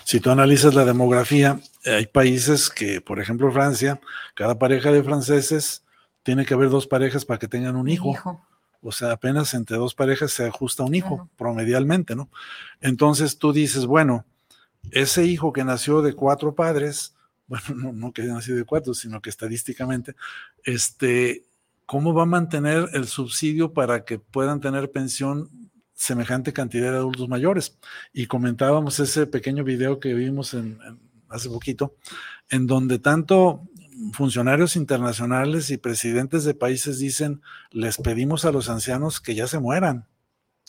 si tú analizas la demografía, hay países que, por ejemplo, Francia, cada pareja de franceses tiene que haber dos parejas para que tengan un hijo. Hijo. O sea, apenas entre dos parejas se ajusta un hijo, promedialmente, ¿no? Entonces tú dices, bueno, ese hijo que nació de cuatro padres, bueno, no, no que nació de cuatro, sino que estadísticamente, este, ¿cómo va a mantener el subsidio para que puedan tener pensión semejante cantidad de adultos mayores? Y comentábamos ese pequeño video que vimos en- en- hace poquito, en donde tanto funcionarios internacionales y presidentes de países dicen, les pedimos a los ancianos que ya se mueran.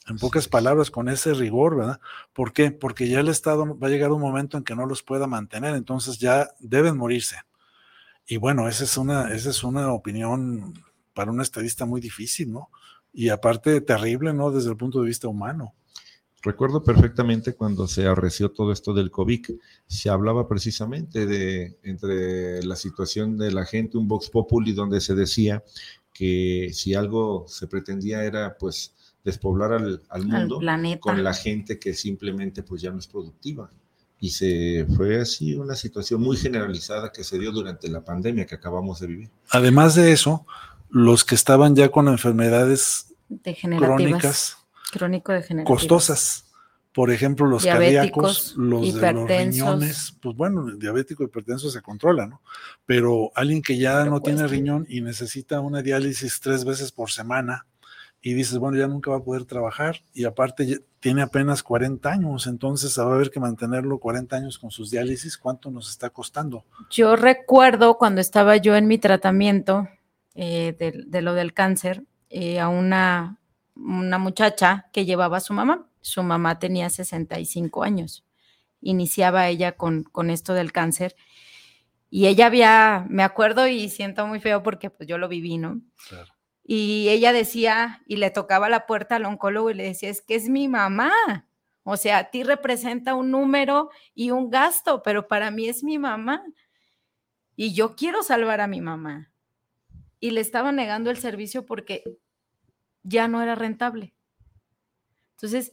En pocas palabras, con ese rigor, ¿verdad? ¿Por qué? Porque ya el Estado va a llegar un momento en que no los pueda mantener, entonces ya deben morirse. Y bueno, esa es una, esa es una opinión para un estadista muy difícil, ¿no? y aparte terrible, ¿no? Desde el punto de vista humano. Recuerdo perfectamente cuando se arreció todo esto del COVID, se hablaba precisamente de entre la situación de la gente, un Vox Populi, donde se decía que si algo se pretendía era pues despoblar al, al mundo planeta. con la gente que simplemente pues ya no es productiva. Y se fue así una situación muy generalizada que se dio durante la pandemia que acabamos de vivir. Además de eso, los que estaban ya con enfermedades crónicas, Crónico costosas. Por ejemplo, los cardíacos, los de los riñones, pues bueno, el diabético hipertenso se controla, ¿no? Pero alguien que ya no tiene riñón y necesita una diálisis tres veces por semana y dices, bueno, ya nunca va a poder trabajar y aparte tiene apenas 40 años, entonces va a haber que mantenerlo 40 años con sus diálisis, ¿cuánto nos está costando? Yo recuerdo cuando estaba yo en mi tratamiento eh, de, de lo del cáncer, eh, a una, una muchacha que llevaba a su mamá. Su mamá tenía 65 años. Iniciaba ella con, con esto del cáncer. Y ella había, me acuerdo y siento muy feo porque pues yo lo viví, ¿no? Claro. Y ella decía, y le tocaba la puerta al oncólogo y le decía, es que es mi mamá. O sea, a ti representa un número y un gasto, pero para mí es mi mamá. Y yo quiero salvar a mi mamá. Y le estaba negando el servicio porque ya no era rentable. Entonces,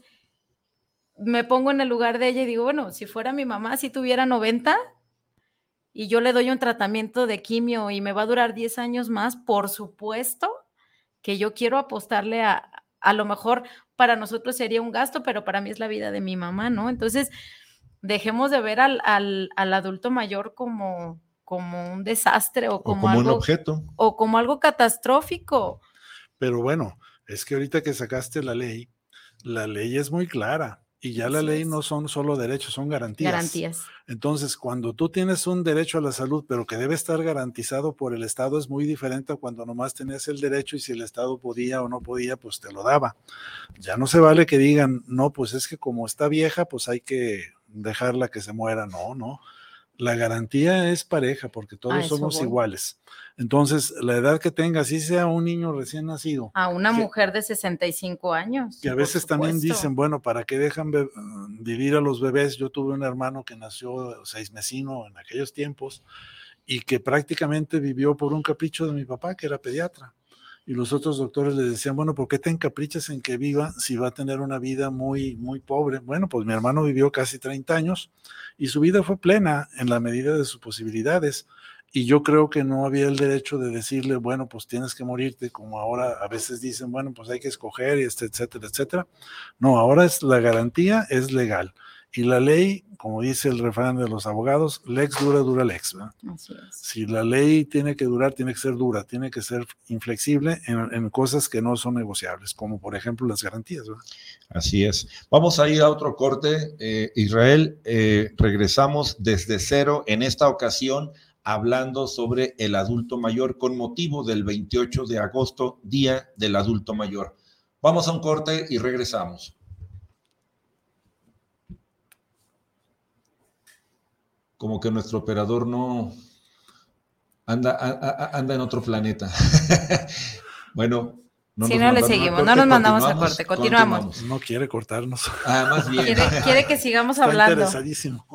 me pongo en el lugar de ella y digo, bueno, si fuera mi mamá, si tuviera 90 y yo le doy un tratamiento de quimio y me va a durar 10 años más, por supuesto que yo quiero apostarle a, a lo mejor para nosotros sería un gasto, pero para mí es la vida de mi mamá, ¿no? Entonces, dejemos de ver al, al, al adulto mayor como, como un desastre o O como, como un algo, objeto. o como algo catastrófico. Pero bueno, es que ahorita que sacaste la ley, la ley es muy clara y ya la ley no son solo derechos, son garantías. Garantías. Entonces, cuando tú tienes un derecho a la salud, pero que debe estar garantizado por el Estado, es muy diferente a cuando nomás tenías el derecho y si el Estado podía o no podía, pues te lo daba. Ya no se vale que digan, no, pues es que como está vieja, pues hay que dejarla que se muera. No, no. La garantía es pareja porque todos A eso somos voy. iguales. Entonces, la edad que tenga, si sea un niño recién nacido, A una que- mujer de 65 años. que a veces también dicen, bueno, ¿para qué dejan be- vivir a los bebés? Yo tuve un hermano que nació seis mesino en aquellos tiempos y que prácticamente vivió por un capricho de mi papá, que era pediatra. Y los otros doctores le decían, bueno, ¿por qué te encaprichas en que viva si va a tener una vida muy, muy pobre? Bueno, pues mi hermano vivió casi 30 años y su vida fue plena en la medida de sus posibilidades. Y yo creo que no había el derecho de decirle, bueno, pues tienes que morirte, como ahora a veces dicen, bueno, pues hay que escoger, este, etcétera, etcétera. No, ahora es la garantía es legal. Y la ley, como dice el refrán de los abogados, lex dura, dura lex. ¿verdad? Así es. Si la ley tiene que durar, tiene que ser dura, tiene que ser inflexible en, en cosas que no son negociables, como por ejemplo las garantías. ¿verdad? Así es. Vamos a ir a otro corte. Eh, Israel, eh, regresamos desde cero en esta ocasión hablando sobre el adulto mayor con motivo del 28 de agosto, Día del Adulto Mayor. Vamos a un corte y regresamos. Como que nuestro operador no anda, a- a- anda en otro planeta. bueno, no Si nos no, le seguimos, corte, no nos mandamos a corte, continuamos. continuamos. No quiere cortarnos. Ah, más bien. Quiere, quiere que sigamos Está hablando. interesadísimo.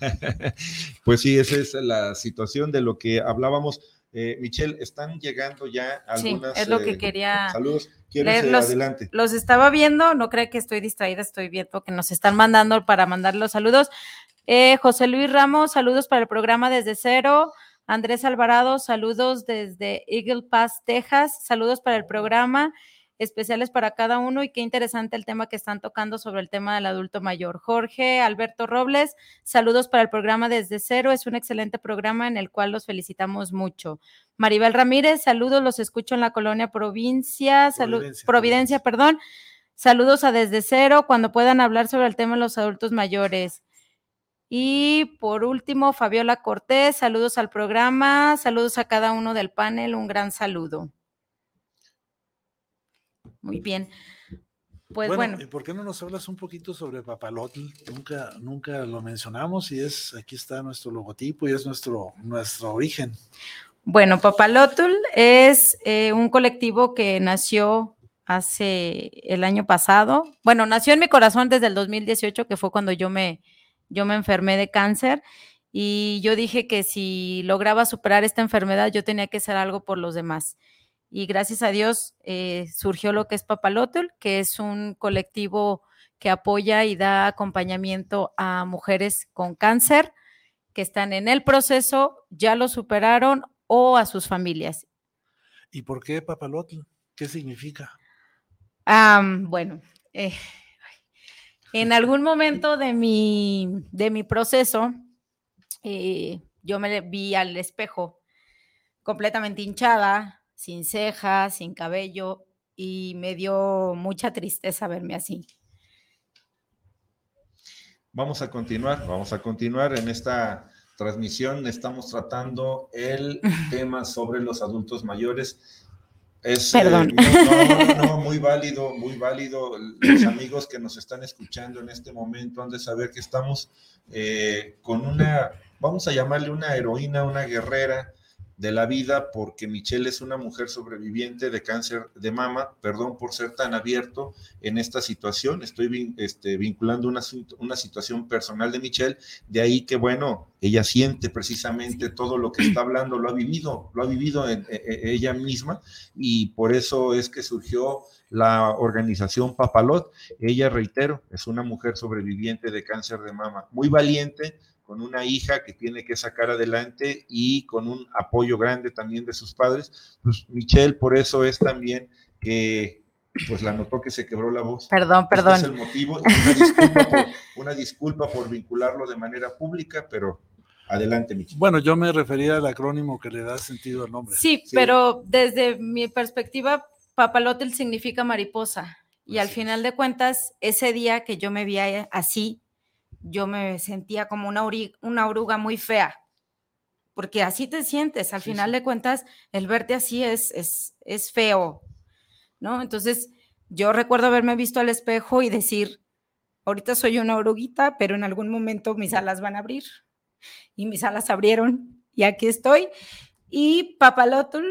Pues sí, esa es la situación de lo que hablábamos. Eh, Michelle, están llegando ya Sí, algunas. es lo que eh, quería Saludos. ¿Quieres leerlos. adelante? Los estaba viendo, no cree que estoy distraída, estoy viendo que nos están mandando para mandar los saludos. Eh, José Luis Ramos, saludos para el programa desde cero. Andrés Alvarado, saludos desde Eagle Pass, Texas. Saludos para el programa, especiales para cada uno y qué interesante el tema que están tocando sobre el tema del adulto mayor. Jorge Alberto Robles, saludos para el programa desde cero. Es un excelente programa en el cual los felicitamos mucho. Maribel Ramírez, saludos, los escucho en la colonia Provincia, Providencia, Providencia, perdón. Saludos a Desde Cero cuando puedan hablar sobre el tema de los adultos mayores. Y por último, Fabiola Cortés, saludos al programa, saludos a cada uno del panel, un gran saludo. Muy bien. Pues bueno, ¿y por qué no nos hablas un poquito sobre Papalotl? Nunca, nunca lo mencionamos y es, aquí está nuestro logotipo y es nuestro, nuestro origen. bueno, Papalotl es eh, un colectivo que nació hace el año pasado. Bueno, nació en mi corazón desde el 2018, que fue cuando yo me, yo me enfermé de cáncer. Y yo dije que si lograba superar esta enfermedad, yo tenía que hacer algo por los demás. Y gracias a Dios eh, surgió lo que es Papalotl, que es un colectivo que apoya y da acompañamiento a mujeres con cáncer que están en el proceso, ya lo superaron o a sus familias. ¿Y por qué Papalotl? ¿Qué significa? bueno, eh, en algún momento de mi, de mi proceso, eh, yo me vi al espejo completamente hinchada, sin cejas, sin cabello, y me dio mucha tristeza verme así. Vamos a continuar, vamos a continuar en esta transmisión. Estamos tratando el tema sobre los adultos mayores es, eh, Perdón. no, no, muy válido, muy válido. Los amigos que nos están escuchando en este momento han de saber que estamos eh, con una, vamos a llamarle una heroína, una guerrera, de la vida porque Michelle es una mujer sobreviviente de cáncer de mama, perdón por ser tan abierto en esta situación, estoy este, vinculando una, una situación personal de Michelle, de ahí que bueno, ella siente precisamente todo lo que está hablando, lo ha vivido, lo ha vivido en, e, e, ella misma y por eso es que surgió la organización Papalot. Ella, reitero, es una mujer sobreviviente de cáncer de mama, muy valiente, con una hija que tiene que sacar adelante y con un apoyo grande también de sus padres. Pues Michelle, por eso es también que pues la notó que se quebró la voz. Perdón, perdón. Este es el motivo. Una disculpa, por, una disculpa por vincularlo de manera pública, pero adelante, Michelle. Bueno, yo me refería al acrónimo que le da sentido al nombre. Sí, sí. pero desde mi perspectiva, papalotel significa mariposa. Y así al final de cuentas, ese día que yo me vi así, yo me sentía como una, una oruga muy fea, porque así te sientes, al sí, final sí. de cuentas, el verte así es, es, es feo, ¿no? Entonces, yo recuerdo haberme visto al espejo y decir, ahorita soy una oruguita, pero en algún momento mis alas van a abrir. Y mis alas abrieron y aquí estoy. Y papalotl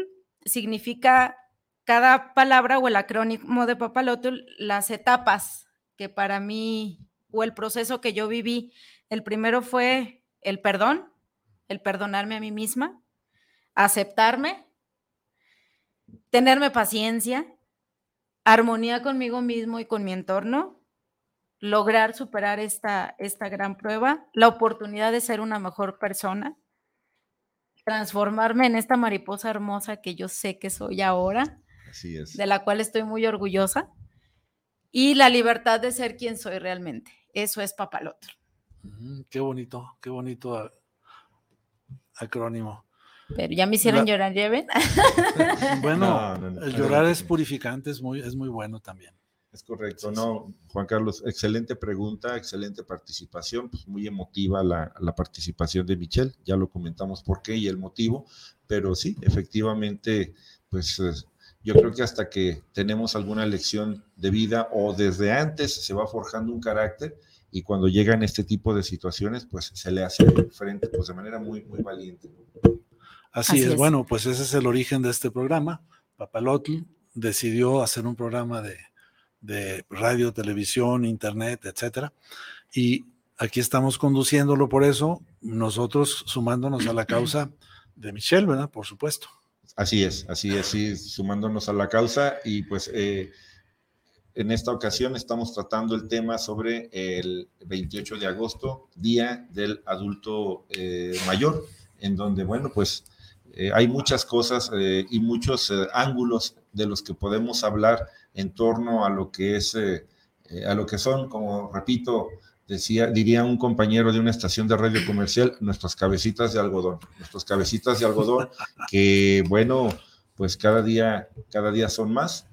significa cada palabra o el acrónimo de papalotl, las etapas que para mí o el proceso que yo viví. El primero fue el perdón, el perdonarme a mí misma, aceptarme, tenerme paciencia, armonía conmigo mismo y con mi entorno, lograr superar esta, esta gran prueba, la oportunidad de ser una mejor persona, transformarme en esta mariposa hermosa que yo sé que soy ahora, Así es. de la cual estoy muy orgullosa, y la libertad de ser quien soy realmente. Eso es papalotl. Mm, qué bonito, qué bonito acrónimo. Pero ya me hicieron la... llorar, ¿lleven? Bueno, no, no, el llorar es purificante, es muy, es muy bueno también. Es correcto, ¿no? Juan Carlos, excelente pregunta, excelente participación, pues muy emotiva la, la, participación de Michelle, ya lo comentamos por qué y el motivo, pero sí, efectivamente, pues yo creo que hasta que tenemos alguna lección de vida o desde antes se va forjando un carácter y cuando llegan este tipo de situaciones, pues se le hace frente pues de manera muy, muy valiente. Así, Así es. es, bueno, pues ese es el origen de este programa. Papalotl decidió hacer un programa de, de radio, televisión, internet, etcétera, y aquí estamos conduciéndolo por eso, nosotros sumándonos a la causa de Michelle, ¿verdad? Por supuesto. Así es, así es, sí, sumándonos a la causa y pues eh, en esta ocasión estamos tratando el tema sobre el 28 de agosto, Día del Adulto eh, Mayor, en donde, bueno, pues eh, hay muchas cosas eh, y muchos ángulos de los que podemos hablar en torno a lo que es, a lo que son, como repito, decía, diría un compañero de una estación de radio comercial, nuestras cabecitas de algodón, nuestras cabecitas de algodón, que bueno, pues cada día, cada día son más.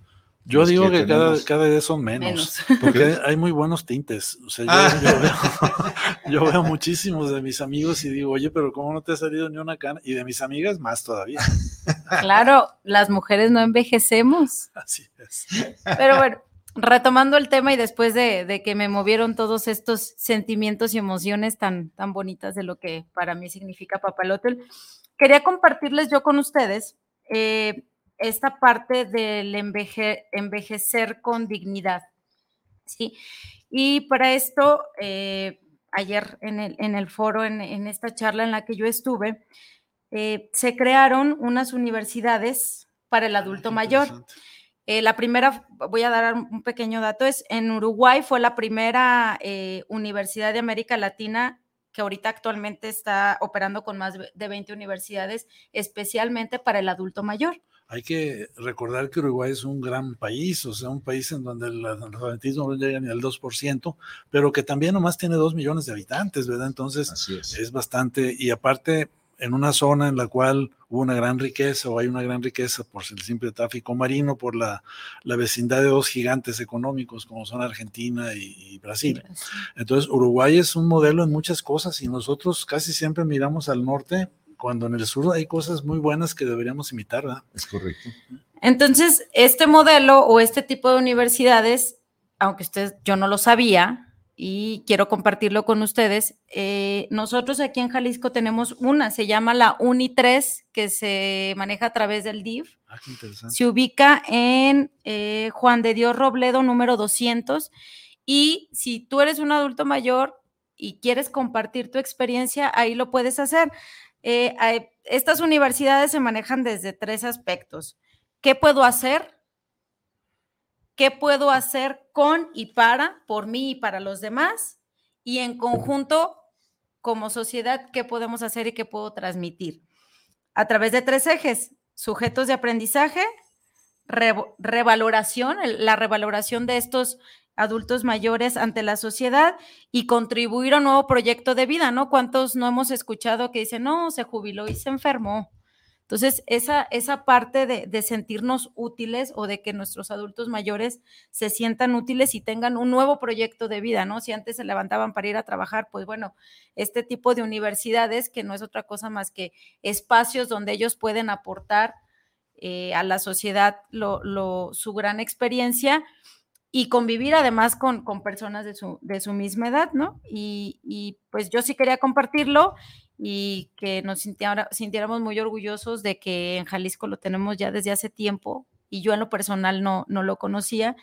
Yo digo que, cada, cada, día son menos, menos. porque hay muy buenos tintes. O sea, yo, ah. yo, veo, yo, veo, muchísimos de mis amigos y digo, oye, pero ¿cómo no te ha salido ni una cana? Y de mis amigas más todavía. Claro, las mujeres no envejecemos. Así es. Pero bueno, retomando el tema y después de, de, que me movieron todos estos sentimientos y emociones tan, tan bonitas de lo que para mí significa Papalotl, quería compartirles yo con ustedes eh, esta parte del envejecer con dignidad. ¿sí? Y para esto, eh, ayer en el, en el foro, en, esta charla en la que yo estuve, eh, se crearon unas universidades para el adulto mayor. Eh, la primera, voy a dar un pequeño dato, es en Uruguay fue la primera universidad de América Latina que ahorita actualmente está operando con más de 20 universidades, especialmente para el adulto mayor. Hay que recordar que Uruguay es un gran país, o sea, un país en donde el analfabetismo no llega ni al 2%, pero que también nomás tiene 2 millones de habitantes, ¿verdad? Entonces es. es bastante, y aparte en una zona en la cual hubo una gran riqueza o hay una gran riqueza por el simple tráfico marino, por la, la vecindad de dos gigantes económicos como son Argentina y, Brasil. Entonces, Uruguay es un modelo en muchas cosas y nosotros casi siempre miramos al norte cuando en el sur hay cosas muy buenas que deberíamos imitar, ¿verdad? Es correcto. Entonces, este modelo o este tipo de universidades, aunque usted, yo no lo sabía, y quiero compartirlo con ustedes. Eh, nosotros aquí en Jalisco tenemos una, se llama la Uni 3, que se maneja a través del DIF. Ah, qué interesante. Se ubica en eh, Juan de Dios Robledo, número 200. Y si tú eres un adulto mayor y quieres compartir tu experiencia, ahí lo puedes hacer. Eh, estas universidades se manejan desde tres aspectos. ¿Qué puedo hacer? Qué puedo hacer con y para, por mí y para los demás, y en conjunto, como sociedad, qué podemos hacer y qué puedo transmitir. A través de tres ejes, sujetos de aprendizaje, revaloración, la revaloración de estos adultos mayores ante la sociedad y contribuir a un nuevo proyecto de vida, ¿no? ¿Cuántos no hemos escuchado que dicen, no, se jubiló y se enfermó? Entonces, esa, esa parte de, sentirnos útiles o de que nuestros adultos mayores se sientan útiles y tengan un nuevo proyecto de vida, ¿no? Si antes se levantaban para ir a trabajar, pues bueno, este tipo de universidades, que no es otra cosa más que espacios donde ellos pueden aportar eh, a la sociedad su gran experiencia y convivir además con, personas de su, de su misma edad, ¿no? Y pues yo sí quería compartirlo y que nos sintiéramos muy orgullosos de que en Jalisco lo tenemos ya desde hace tiempo y yo en lo personal no, no lo conocía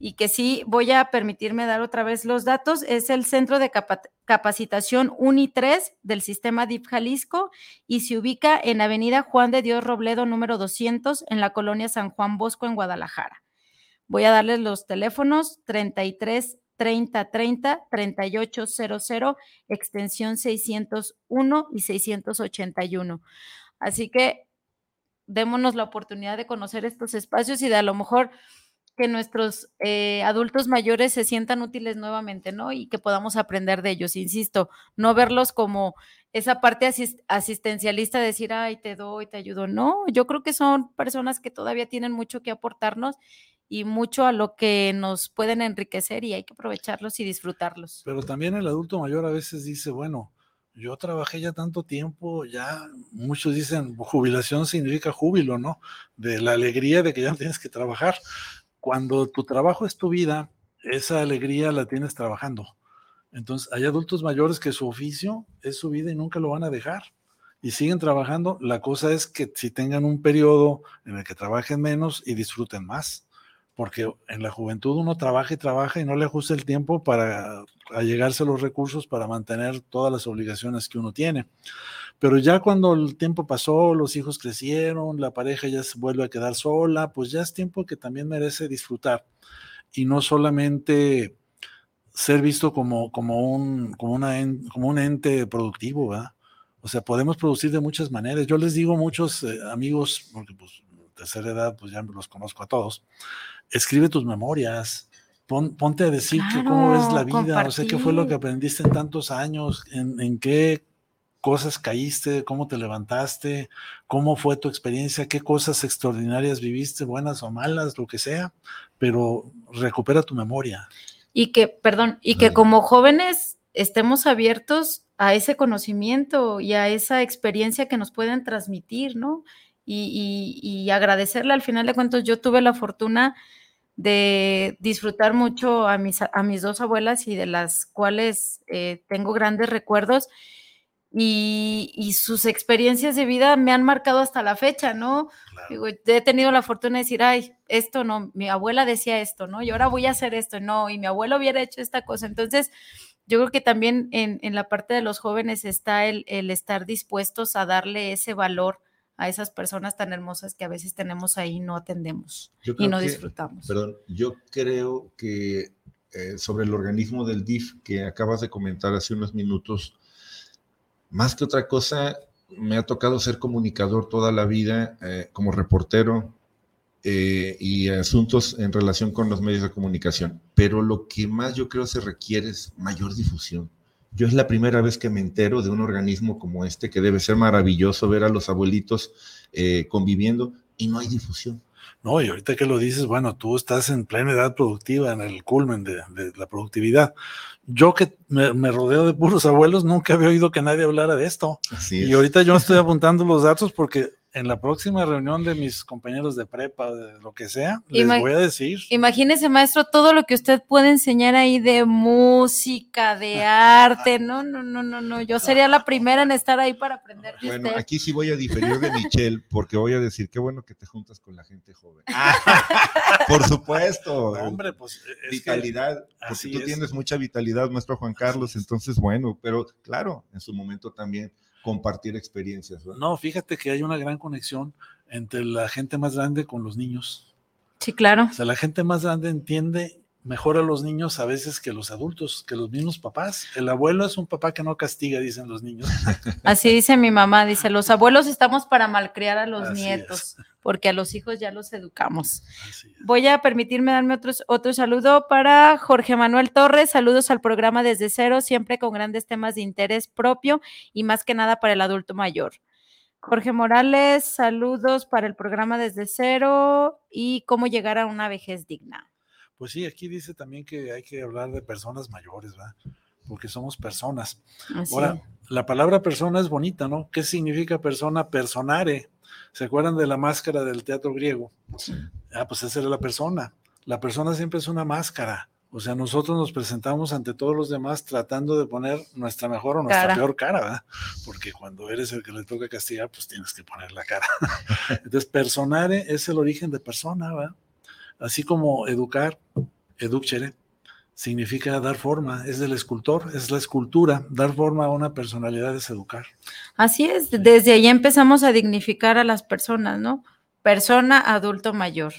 y que sí voy a permitirme dar otra vez los datos. Es el Centro de Capacitación UNI 3 del sistema DIP Jalisco y se ubica en Avenida Juan de Dios Robledo número 200 en la colonia San Juan Bosco en Guadalajara. Voy a darles los teléfonos 33 30 30 3800, extensión 601 y 681. Así que démonos la oportunidad de conocer estos espacios y de a lo mejor que nuestros eh, adultos mayores se sientan útiles nuevamente, ¿no? Y que podamos aprender de ellos, insisto, no verlos como esa parte asistencialista, de decir, ay, te doy, te ayudo. No, yo creo que son personas que todavía tienen mucho que aportarnos y mucho a lo que nos pueden enriquecer y hay que aprovecharlos y disfrutarlos. Pero también el adulto mayor a veces dice, bueno, yo trabajé ya tanto tiempo, ya muchos dicen, jubilación significa júbilo, ¿no? De la alegría de que ya no tienes que trabajar. Cuando tu trabajo es tu vida, esa alegría la tienes trabajando. Entonces, hay adultos mayores que su oficio es su vida y nunca lo van a dejar. Y siguen trabajando. La cosa es que si tengan un periodo en el que trabajen menos y disfruten más porque en la juventud uno trabaja y trabaja y no le ajusta el tiempo para allegarse los recursos para mantener todas las obligaciones que uno tiene. Pero ya cuando el tiempo pasó, los hijos crecieron, la pareja ya se vuelve a quedar sola, pues ya es tiempo que también merece disfrutar y no solamente ser visto como, como, un, como, como un ente productivo, ¿verdad? O sea, podemos producir de muchas maneras. Yo les digo a muchos eh, amigos, porque pues tercera edad, pues ya los conozco a todos, escribe tus memorias, ponte a decir cómo es la vida, o sea, qué fue lo que aprendiste en tantos años, en, qué cosas caíste, cómo te levantaste, cómo fue tu experiencia, qué cosas extraordinarias viviste, buenas o malas, lo que sea, pero recupera tu memoria. Y que, perdón, y que como jóvenes estemos abiertos a ese conocimiento y a esa experiencia que nos pueden transmitir, ¿no? Y, y agradecerle al final de cuentas, yo tuve la fortuna de disfrutar mucho a mis, a mis dos abuelas y de las cuales eh, tengo grandes recuerdos. y, y sus experiencias de vida me han marcado hasta la fecha, ¿no? Digo, he tenido la fortuna de decir, ay, esto no, mi abuela decía esto, ¿no? Y ahora voy a hacer esto, no, y mi abuelo hubiera hecho esta cosa. Entonces, yo creo que también en, en la parte de los jóvenes está el, el estar dispuestos a darle ese valor a esas personas tan hermosas que a veces tenemos ahí y no atendemos y no que- disfrutamos. Perdón, yo creo que eh, sobre el organismo del DIF que acabas de comentar hace unos minutos, más que otra cosa, me ha tocado ser comunicador toda la vida eh, como reportero eh, y asuntos en relación con los medios de comunicación. Pero lo que más yo creo se requiere es mayor difusión. Yo es la primera vez que me entero de un organismo como este, que debe ser maravilloso ver a los abuelitos eh, conviviendo y no hay difusión. No, y ahorita que lo dices, bueno, tú estás en plena edad productiva, en el culmen de, de la productividad. Yo que me, me rodeo de puros abuelos, nunca había oído que nadie hablara de esto. Así y ahorita yo estoy apuntando los datos porque en la próxima reunión de mis compañeros de prepa, de lo que sea, les voy a decir. Imagínese, maestro, todo lo que usted puede enseñar ahí de música, de arte. No, no, no, no, no. Yo sería la primera en estar ahí para aprender de Bueno, usted. aquí sí voy a diferir de Michelle, porque voy a decir, qué bueno que te juntas con la gente joven. Por supuesto. No, hombre, pues es vitalidad, porque así tú es. tienes mucha vitalidad, maestro Juan Carlos, entonces bueno, pero claro, en su momento también compartir experiencias. ¿verdad? No, fíjate que hay una gran conexión entre la gente más grande con los niños. Sí, claro. O sea, la gente más grande entiende mejor a los niños a veces que los adultos, que los mismos papás. El abuelo es un papá que no castiga, dicen los niños. Así dice mi mamá, dice, los abuelos estamos para malcriar a los Así nietos, porque a los hijos ya los educamos. Voy a permitirme darme otro, otro saludo para Jorge Manuel Torres, saludos al programa desde cero, siempre con grandes temas de interés propio y más que nada para el adulto mayor. Jorge Morales, saludos para el programa desde cero y cómo llegar a una vejez digna. Pues sí, aquí dice también que hay que hablar de personas mayores, ¿verdad? Porque somos personas. Así Ahora, la palabra persona es bonita, ¿no? ¿Qué significa persona? Personare. ¿Se acuerdan de la máscara del teatro griego? Ah, pues esa era la persona. La persona siempre es una máscara. O sea, nosotros nos presentamos ante todos los demás tratando de poner nuestra mejor o nuestra Cara. peor cara, ¿verdad? Porque cuando eres el que le toca castigar, pues tienes que poner la cara. Entonces, personare es el origen de persona, ¿verdad? Así como educar, educere, significa dar forma, es del escultor, es la escultura, dar forma a una personalidad es educar. Así es, desde ahí empezamos a dignificar a las personas, ¿no? Persona, adulto mayor.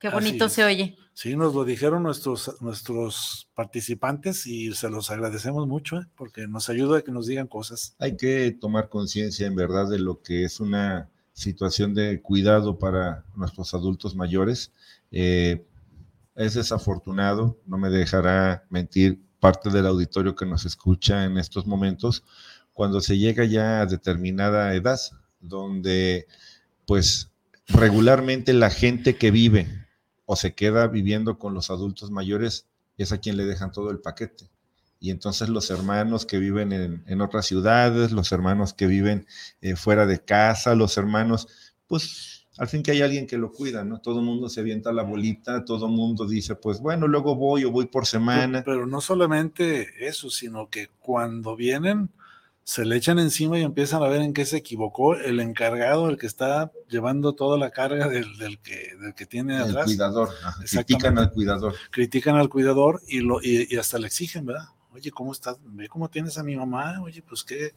Qué bonito se oye. Sí, nos lo dijeron nuestros, nuestros participantes y se los agradecemos mucho, ¿eh? porque nos ayuda a que nos digan cosas. Hay que tomar conciencia en verdad de lo que es una situación de cuidado para nuestros adultos mayores. Eh, es desafortunado, no me dejará mentir parte del auditorio que nos escucha en estos momentos, cuando se llega ya a determinada edad, donde pues regularmente la gente que vive o se queda viviendo con los adultos mayores es a quien le dejan todo el paquete. Y entonces los hermanos que viven en, en otras ciudades, los hermanos que viven eh, fuera de casa, los hermanos, pues al fin que hay alguien que lo cuida, ¿no? Todo el mundo se avienta la bolita, todo el mundo dice, pues bueno, luego voy o voy por semana. Pero, pero no solamente eso, sino que cuando vienen, se le echan encima y empiezan a ver en qué se equivocó el encargado, el que está llevando toda la carga del, del que, del que tiene El atrás. cuidador, ajá, Exactamente. critican al cuidador. Critican al cuidador y, lo, y, y hasta le exigen, ¿verdad? Oye, ¿cómo estás? Ve cómo tienes a mi mamá. Oye, pues qué.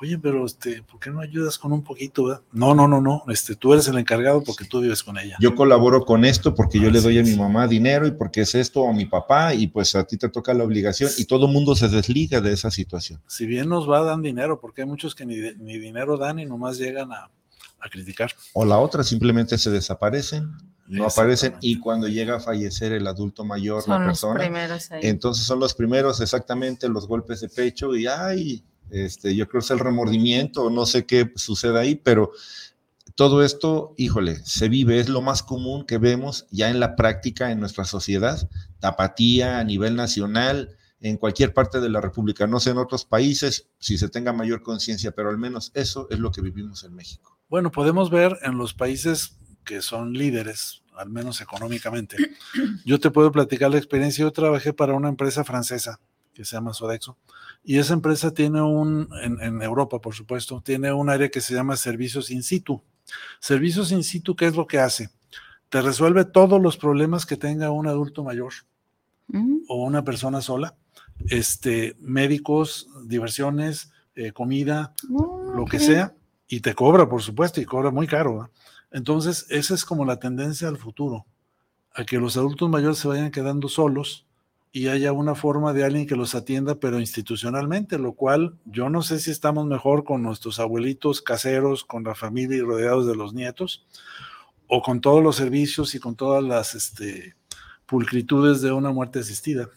Oye, pero este, ¿por qué no ayudas con un poquito? verdad? No, no, no, no. Este, tú eres el encargado porque tú vives con ella. Yo colaboro con esto porque yo le doy a mi mamá dinero y porque es esto o a mi papá y pues a ti te toca la obligación y todo el mundo se desliga de esa situación. Si bien nos va, dan dinero, porque hay muchos que ni, ni dinero dan y nomás llegan a, a criticar. O la otra, simplemente se desaparecen, no aparecen y cuando llega a fallecer el adulto mayor, Son la los persona, primeros ahí. entonces son los primeros exactamente los golpes de pecho y ay, este, yo creo que es el remordimiento, no sé qué sucede ahí, pero todo esto, híjole, se vive, es lo más común que vemos ya en la práctica en nuestra sociedad, tapatía a nivel nacional, en cualquier parte de la República, no sé en otros países si se tenga mayor conciencia, pero al menos eso es lo que vivimos en México. Bueno, podemos ver en los países que son líderes, al menos económicamente. Yo te puedo platicar la experiencia. Yo trabajé para una empresa francesa que se llama Sodexo. Y esa empresa tiene un, en, en, Europa, por supuesto, tiene un área que se llama servicios in situ. Servicios in situ, ¿qué es lo que hace? Te resuelve todos los problemas que tenga un adulto mayor o una persona sola. Este, médicos, diversiones, eh, comida, lo que sea, y te cobra, por supuesto, y cobra muy caro. Entonces, esa es como la tendencia al futuro, a que los adultos mayores se vayan quedando solos y haya una forma de alguien que los atienda, pero institucionalmente, lo cual yo no sé si estamos mejor con nuestros abuelitos caseros, con la familia y rodeados de los nietos, o con todos los servicios y con todas las este, pulcritudes de una muerte asistida,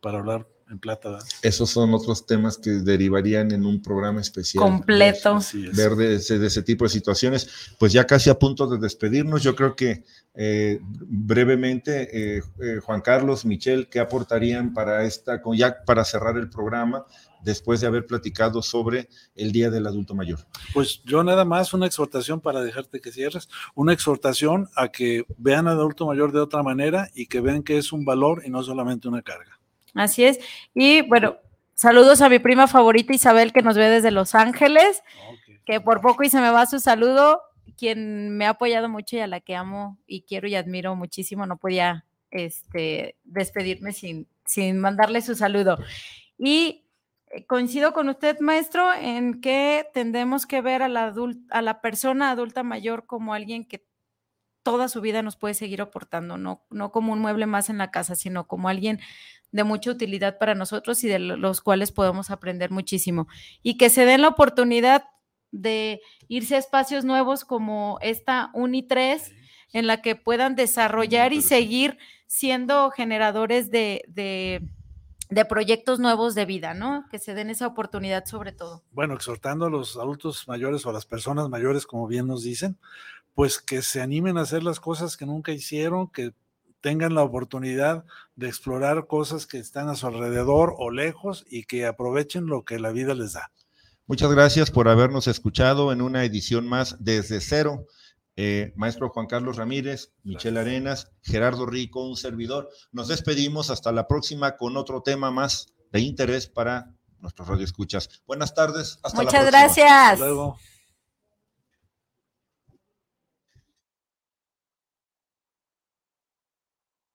para hablar en plata. Esos son otros temas que derivarían en un programa especial. Completo. Ver de ese, de ese, tipo de situaciones. Pues ya casi a punto de despedirnos, yo creo que eh, brevemente, eh, eh, Juan Carlos, Michelle, ¿qué aportarían para esta, ya para cerrar el programa? después de haber platicado sobre el Día del Adulto Mayor? Pues yo nada más una exhortación para dejarte que cierres, una exhortación a que vean al adulto mayor de otra manera y que vean que es un valor y no solamente una carga. Así es. Y bueno, saludos a mi prima favorita Isabel que nos ve desde Los Ángeles, que por poco y se me va su saludo, quien me ha apoyado mucho y a la que amo y quiero y admiro muchísimo. No podía este, despedirme sin, sin mandarle su saludo. Y eh, coincido con usted, maestro, en que tendemos que ver a la, a la persona adulta mayor como alguien que toda su vida nos puede seguir aportando, no, no como un mueble más en la casa, sino como alguien de mucha utilidad para nosotros y de los cuales podemos aprender muchísimo. Y que se den la oportunidad de irse a espacios nuevos como esta Uni 3, en la que puedan desarrollar y seguir siendo generadores de, de, de, proyectos nuevos de vida, ¿no? Que se den esa oportunidad sobre todo. Bueno, exhortando a los adultos mayores o a las personas mayores, como bien nos dicen, pues que se animen a hacer las cosas que nunca hicieron, que tengan la oportunidad de explorar cosas que están a su alrededor o lejos y que aprovechen lo que la vida les da. Muchas gracias por habernos escuchado en una edición más desde cero. Eh, maestro Juan Carlos Ramírez, Michelle Arenas, Gerardo Rico, un servidor. Nos despedimos hasta la próxima con otro tema más de interés para nuestros radioescuchas. Buenas tardes. Hasta Muchas la próxima. gracias. Hasta luego.